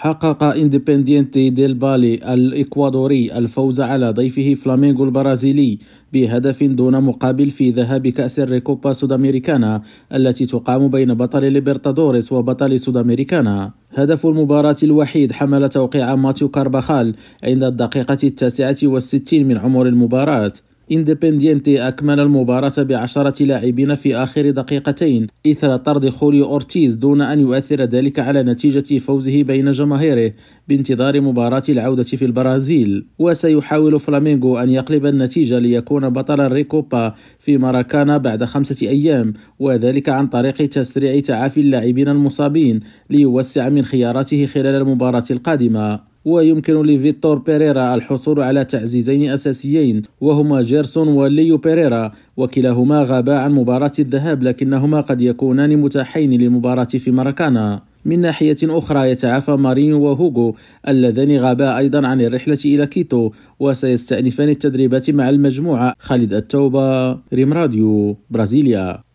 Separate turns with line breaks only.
حقق إنديبندينتي ديل بالي الإكوادوري الفوز على ضيفه فلامينغو البرازيلي بهدف دون مقابل في ذهاب كأس الريكوبا سوداميريكانا التي تقام بين بطل ليبرتادوريس وبطل سوداميريكانا. هدف المباراة الوحيد حمل توقيع ماتيو كارباخال عند الدقيقة التاسعة والستين من عمر المباراة. إنديبندينتي أكمل المباراة بعشرة لاعبين في آخر دقيقتين. إثر طرد خوليو أورتيز دون أن يؤثر ذلك على نتيجة فوزه بين جماهيره بانتظار مباراة العودة في البرازيل. وسيحاول فلامينغو أن يقلب النتيجة ليكون بطل الريكوبا في ماراكانا بعد خمسة أيام وذلك عن طريق تسريع تعافي اللاعبين المصابين ليوسع من خياراته خلال المباراة القادمة. ويمكن لفيتور بيريرا الحصول على تعزيزين أساسيين وهما جيرسون وليو بيريرا وكلاهما غابا عن مباراة الذهاب لكنهما قد يكونان متاحين للمباراة في ماراكانا. من ناحية أخرى يتعافى مارينيو وهوغو اللذان غابا أيضا عن الرحلة إلى كيتو وسيستأنفان التدريبات مع المجموعة. خالد التوبة ريم راديو برازيليا.